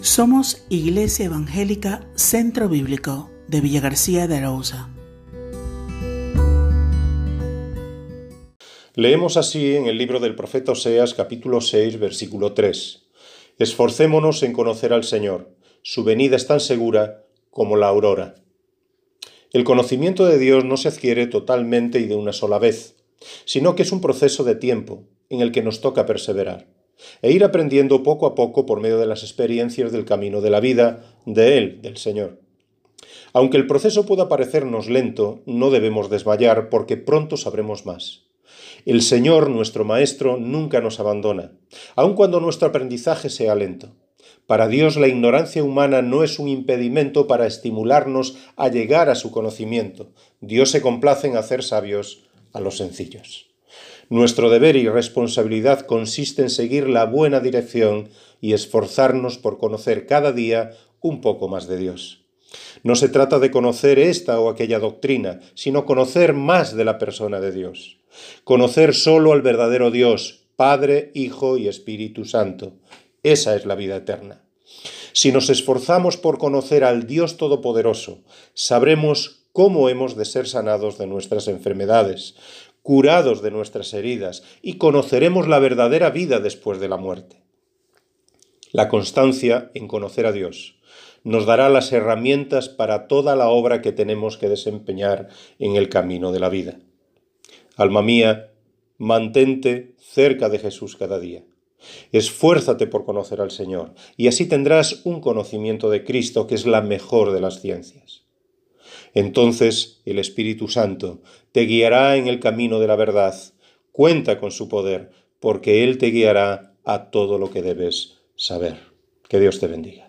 Somos Iglesia Evangélica Centro Bíblico de Villa García de Arauza. Leemos así en el libro del profeta Oseas capítulo 6 versículo 3. Esforcémonos en conocer al Señor. Su venida es tan segura como la aurora. El conocimiento de Dios no se adquiere totalmente y de una sola vez, sino que es un proceso de tiempo en el que nos toca perseverar e ir aprendiendo poco a poco por medio de las experiencias del camino de la vida, de Él, del Señor. Aunque el proceso pueda parecernos lento, no debemos desmayar porque pronto sabremos más. El Señor, nuestro Maestro, nunca nos abandona, aun cuando nuestro aprendizaje sea lento. Para Dios la ignorancia humana no es un impedimento para estimularnos a llegar a su conocimiento. Dios se complace en hacer sabios a los sencillos. Nuestro deber y responsabilidad consiste en seguir la buena dirección y esforzarnos por conocer cada día un poco más de Dios. No se trata de conocer esta o aquella doctrina, sino conocer más de la persona de Dios. Conocer solo al verdadero Dios, Padre, Hijo y Espíritu Santo. Esa es la vida eterna. Si nos esforzamos por conocer al Dios Todopoderoso, sabremos cómo hemos de ser sanados de nuestras enfermedades, curados de nuestras heridas, y conoceremos la verdadera vida después de la muerte. La constancia en conocer a Dios nos dará las herramientas para toda la obra que tenemos que desempeñar en el camino de la vida. Alma mía, mantente cerca de Jesús cada día. Esfuérzate por conocer al Señor, y así tendrás un conocimiento de Cristo que es la mejor de las ciencias. Entonces el Espíritu Santo te guiará en el camino de la verdad. Cuenta con su poder, porque Él te guiará a todo lo que debes saber. Que Dios te bendiga.